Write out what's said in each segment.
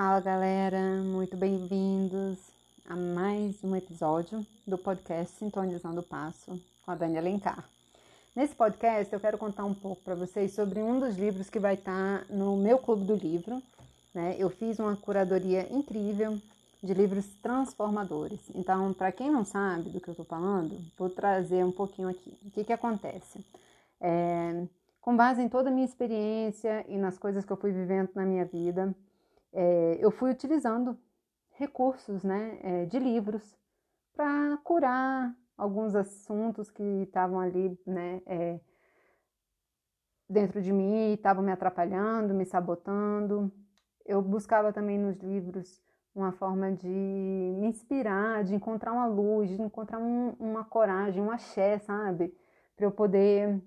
Fala galera, muito bem-vindos a mais um episódio do podcast Sintonizando o Passo com a Dani Alencar. Nesse podcast eu quero contar um pouco para vocês sobre um dos livros que vai estar tá no meu clube do livro. Né? Eu fiz uma curadoria incrível de livros transformadores. Então, para quem não sabe do que eu estou falando, vou trazer um pouquinho aqui. O que, que acontece? É, com base em toda a minha experiência e nas coisas que eu fui vivendo na minha vida, é, eu fui utilizando recursos né, é, de livros para curar alguns assuntos que estavam ali né, é, dentro de mim, estavam me atrapalhando, me sabotando. Eu buscava também nos livros uma forma de me inspirar, de encontrar uma luz, de encontrar um, uma coragem, um axé, sabe? Para eu poder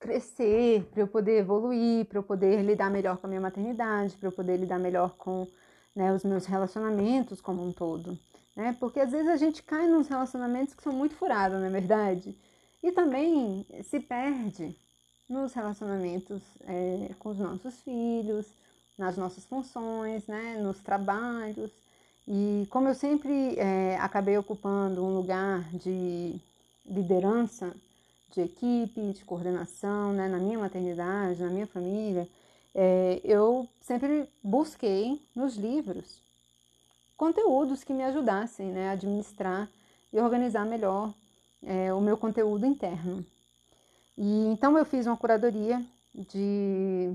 crescer, para eu poder evoluir, para eu poder lidar melhor com a minha maternidade, para eu poder lidar melhor com né, os meus relacionamentos como um todo. Né? Porque às vezes a gente cai nos relacionamentos que são muito furados, não é verdade? E também se perde nos relacionamentos é, com os nossos filhos, nas nossas funções, né, nos trabalhos. E como eu sempre é, acabei ocupando um lugar de liderança, de equipe, de coordenação, né, na minha maternidade, na minha família, é, eu sempre busquei nos livros conteúdos que me ajudassem né, a administrar e organizar melhor é, o meu conteúdo interno. E então eu fiz uma curadoria de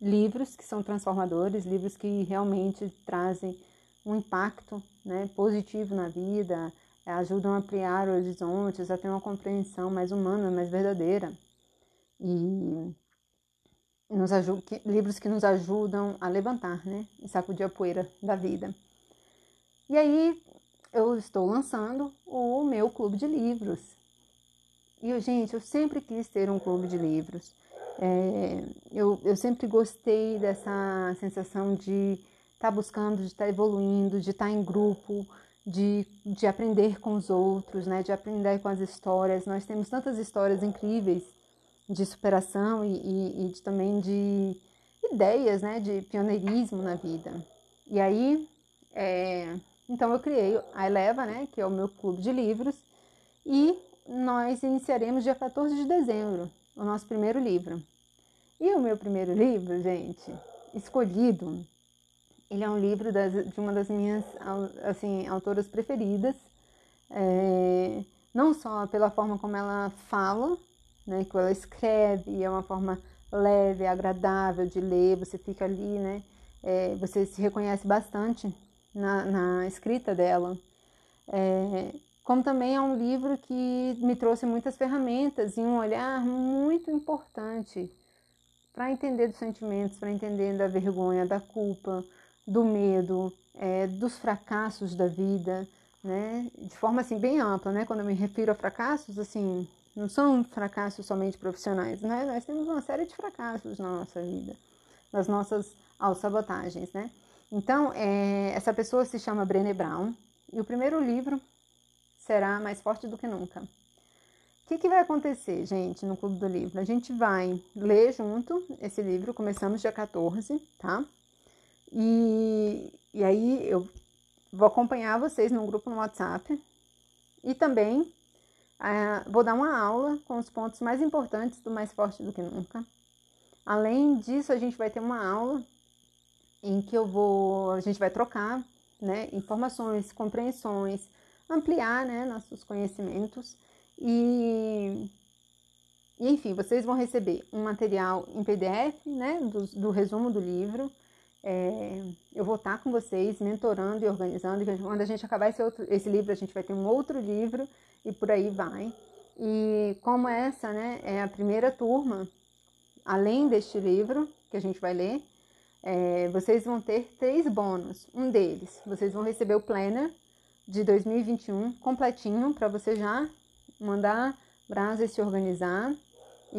livros que são transformadores, livros que realmente trazem um impacto né, positivo na vida, ajudam a ampliar horizontes, a ter uma compreensão mais humana, mais verdadeira. E nos que, livros que nos ajudam a levantar né, e sacudir a poeira da vida. E aí eu estou lançando o meu clube de livros. E, gente, eu sempre quis ter um clube de livros. É, eu, eu sempre gostei dessa sensação de estar tá buscando, de estar tá evoluindo, de estar tá em grupo, de, de aprender com os outros, né? de aprender com as histórias. Nós temos tantas histórias incríveis de superação e, e, e de, também de ideias né? de pioneirismo na vida. E aí, é, então eu criei a Eleva, né? que é o meu clube de livros, e nós iniciaremos dia 14 de dezembro o nosso primeiro livro. E o meu primeiro livro, gente, escolhido, ele é um livro das, de uma das minhas assim, autoras preferidas, é, não só pela forma como ela fala, né, que ela escreve, é uma forma leve, agradável de ler, você fica ali, né, é, você se reconhece bastante na, na escrita dela. É, como também é um livro que me trouxe muitas ferramentas e um olhar muito importante para entender dos sentimentos, para entender da vergonha, da culpa, do medo, é, dos fracassos da vida, né? De forma assim bem ampla, né? Quando eu me refiro a fracassos, assim, não são fracassos somente profissionais, né? Nós temos uma série de fracassos na nossa vida, nas nossas autossabotagens, né? Então, é, essa pessoa se chama Brené Brown e o primeiro livro será mais forte do que nunca. O que, que, vai acontecer, gente, no Clube do Livro? A gente vai ler junto esse livro, começamos dia 14, tá? E, e aí eu vou acompanhar vocês num grupo no WhatsApp e também uh, vou dar uma aula com os pontos mais importantes do Mais Forte do que Nunca. Além disso, a gente vai ter uma aula em que eu vou, a gente vai trocar né, informações, compreensões, ampliar né, nossos conhecimentos e, e, enfim, vocês vão receber um material em PDF né, do, do resumo do livro. É, eu vou estar com vocês mentorando e organizando. Quando a gente acabar esse, outro, esse livro, a gente vai ter um outro livro e por aí vai. E como essa né, é a primeira turma, além deste livro que a gente vai ler, é, vocês vão ter três bônus. Um deles, vocês vão receber o planner de 2021 completinho para você já mandar brasa e se organizar.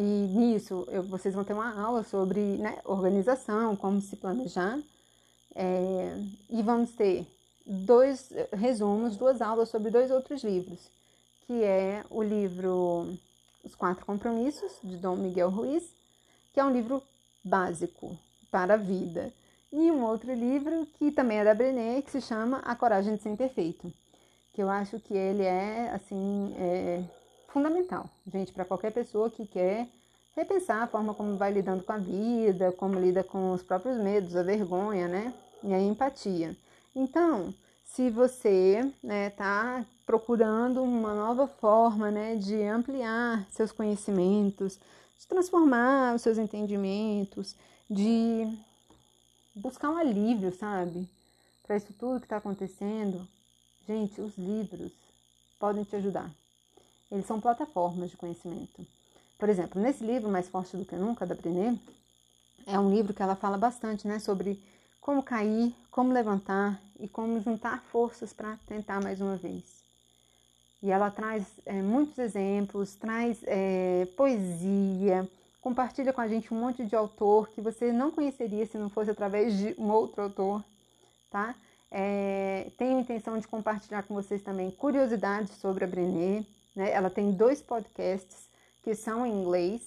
E nisso eu, vocês vão ter uma aula sobre né, organização, como se planejar. É, e vamos ter dois resumos, duas aulas sobre dois outros livros, que é o livro Os Quatro Compromissos, de Dom Miguel Ruiz, que é um livro básico para a vida. E um outro livro que também é da Brené, que se chama A Coragem de Ser Imperfeito, que eu acho que ele é, assim, é fundamental, gente, para qualquer pessoa que quer repensar a forma como vai lidando com a vida, como lida com os próprios medos, a vergonha, né? E a empatia. Então, se você né, tá procurando uma nova forma né, de ampliar seus conhecimentos, de transformar os seus entendimentos, de buscar um alívio, sabe? Para isso tudo que está acontecendo, gente, os livros podem te ajudar. Eles são plataformas de conhecimento. Por exemplo, nesse livro, Mais Forte do que Nunca, da Brené, é um livro que ela fala bastante né, sobre como cair, como levantar e como juntar forças para tentar mais uma vez. E ela traz é, muitos exemplos, traz é, poesia, compartilha com a gente um monte de autor que você não conheceria se não fosse através de um outro autor, tá? É, tenho intenção de compartilhar com vocês também curiosidades sobre a Brené. Né? Ela tem dois podcasts que são em inglês.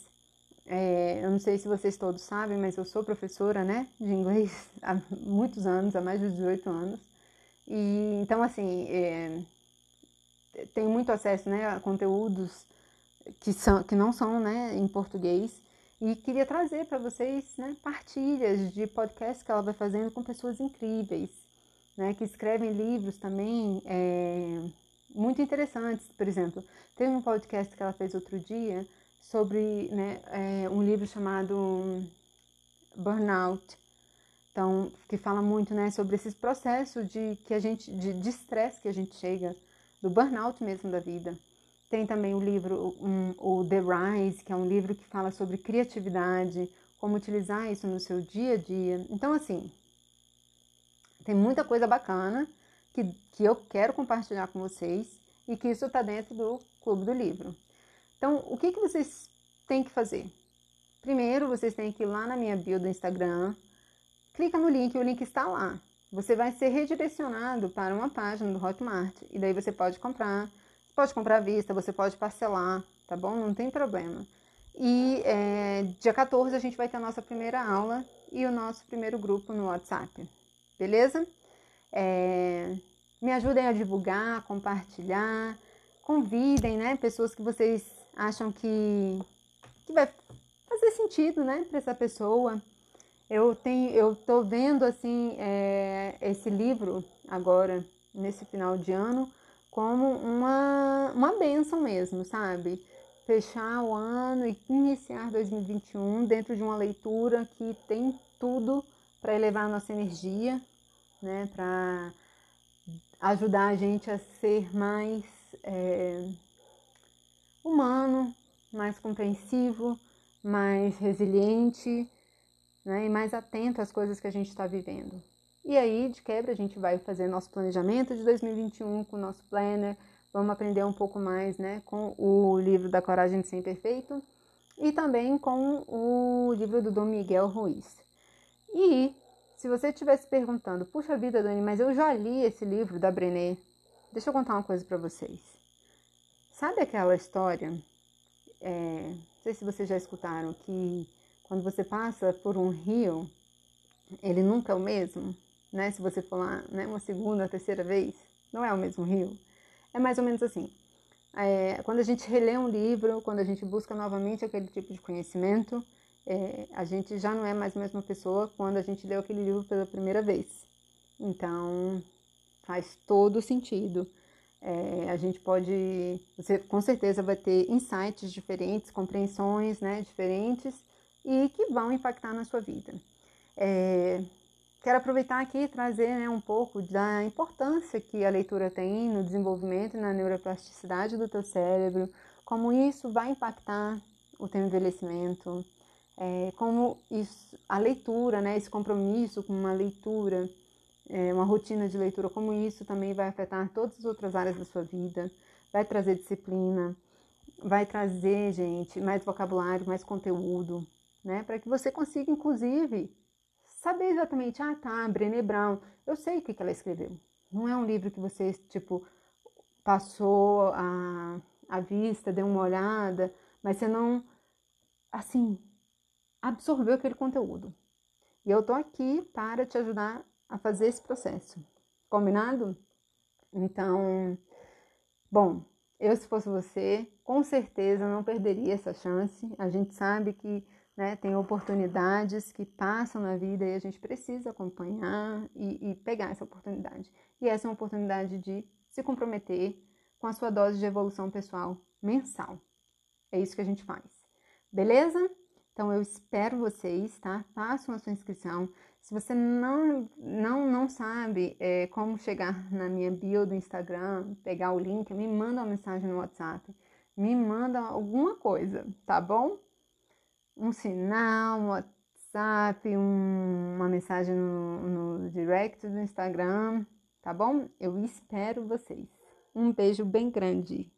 É, eu não sei se vocês todos sabem, mas eu sou professora né, de inglês há muitos anos, há mais de 18 anos. E, então, assim, é, tenho muito acesso né, a conteúdos que, são, que não são né, em português. E queria trazer para vocês né, partilhas de podcasts que ela vai fazendo com pessoas incríveis, né, que escrevem livros também é, muito interessantes. Por exemplo, teve um podcast que ela fez outro dia sobre né, é, um livro chamado Burnout. Então, que fala muito né, sobre esses processos de que a gente de estresse que a gente chega, do burnout mesmo da vida. Tem também o livro, um, o The Rise, que é um livro que fala sobre criatividade, como utilizar isso no seu dia a dia. Então, assim, tem muita coisa bacana que, que eu quero compartilhar com vocês e que isso está dentro do Clube do Livro. Então, o que, que vocês têm que fazer? Primeiro, vocês têm que ir lá na minha bio do Instagram, clica no link, o link está lá. Você vai ser redirecionado para uma página do Hotmart e daí você pode comprar pode comprar à vista, você pode parcelar, tá bom? Não tem problema. E é, dia 14 a gente vai ter a nossa primeira aula e o nosso primeiro grupo no WhatsApp, beleza? É, me ajudem a divulgar, compartilhar, convidem, né? Pessoas que vocês acham que, que vai fazer sentido, né? Para essa pessoa. Eu tenho, eu tô vendo assim é, esse livro agora nesse final de ano como uma, uma benção mesmo, sabe? Fechar o ano e iniciar 2021 dentro de uma leitura que tem tudo para elevar a nossa energia, né? Para ajudar a gente a ser mais é, humano, mais compreensivo, mais resiliente né? e mais atento às coisas que a gente está vivendo. E aí, de quebra, a gente vai fazer nosso planejamento de 2021 com o nosso planner. Vamos aprender um pouco mais né, com o livro da Coragem de Ser Imperfeito e também com o livro do Dom Miguel Ruiz. E se você estivesse perguntando, puxa vida, Dani, mas eu já li esse livro da Brené. Deixa eu contar uma coisa para vocês. Sabe aquela história? É, não sei se vocês já escutaram que quando você passa por um rio, ele nunca é o mesmo né? Se você for lá né, uma segunda, terceira vez, não é o mesmo rio. É mais ou menos assim. É, quando a gente relê um livro, quando a gente busca novamente aquele tipo de conhecimento, é, a gente já não é mais a mesma pessoa quando a gente leu aquele livro pela primeira vez. Então, faz todo sentido. É, a gente pode, você com certeza vai ter insights diferentes, compreensões né, diferentes e que vão impactar na sua vida. É, Quero aproveitar aqui e trazer né, um pouco da importância que a leitura tem no desenvolvimento e na neuroplasticidade do teu cérebro, como isso vai impactar o teu envelhecimento, é, como isso, a leitura, né, esse compromisso com uma leitura, é, uma rotina de leitura, como isso também vai afetar todas as outras áreas da sua vida, vai trazer disciplina, vai trazer, gente, mais vocabulário, mais conteúdo, né, para que você consiga, inclusive, saber exatamente, ah tá, Brené Brown, eu sei o que, que ela escreveu. Não é um livro que você, tipo, passou a, a vista, deu uma olhada, mas você não, assim, absorveu aquele conteúdo. E eu tô aqui para te ajudar a fazer esse processo. Combinado? Então, bom, eu se fosse você, com certeza não perderia essa chance. A gente sabe que né, tem oportunidades que passam na vida e a gente precisa acompanhar e, e pegar essa oportunidade. E essa é uma oportunidade de se comprometer com a sua dose de evolução pessoal mensal. É isso que a gente faz. Beleza? Então eu espero vocês, tá? Façam a sua inscrição. Se você não não não sabe é, como chegar na minha bio do Instagram, pegar o link, me manda uma mensagem no WhatsApp, me manda alguma coisa, tá bom? Um sinal, um WhatsApp, um, uma mensagem no, no direct do Instagram, tá bom? Eu espero vocês. Um beijo bem grande.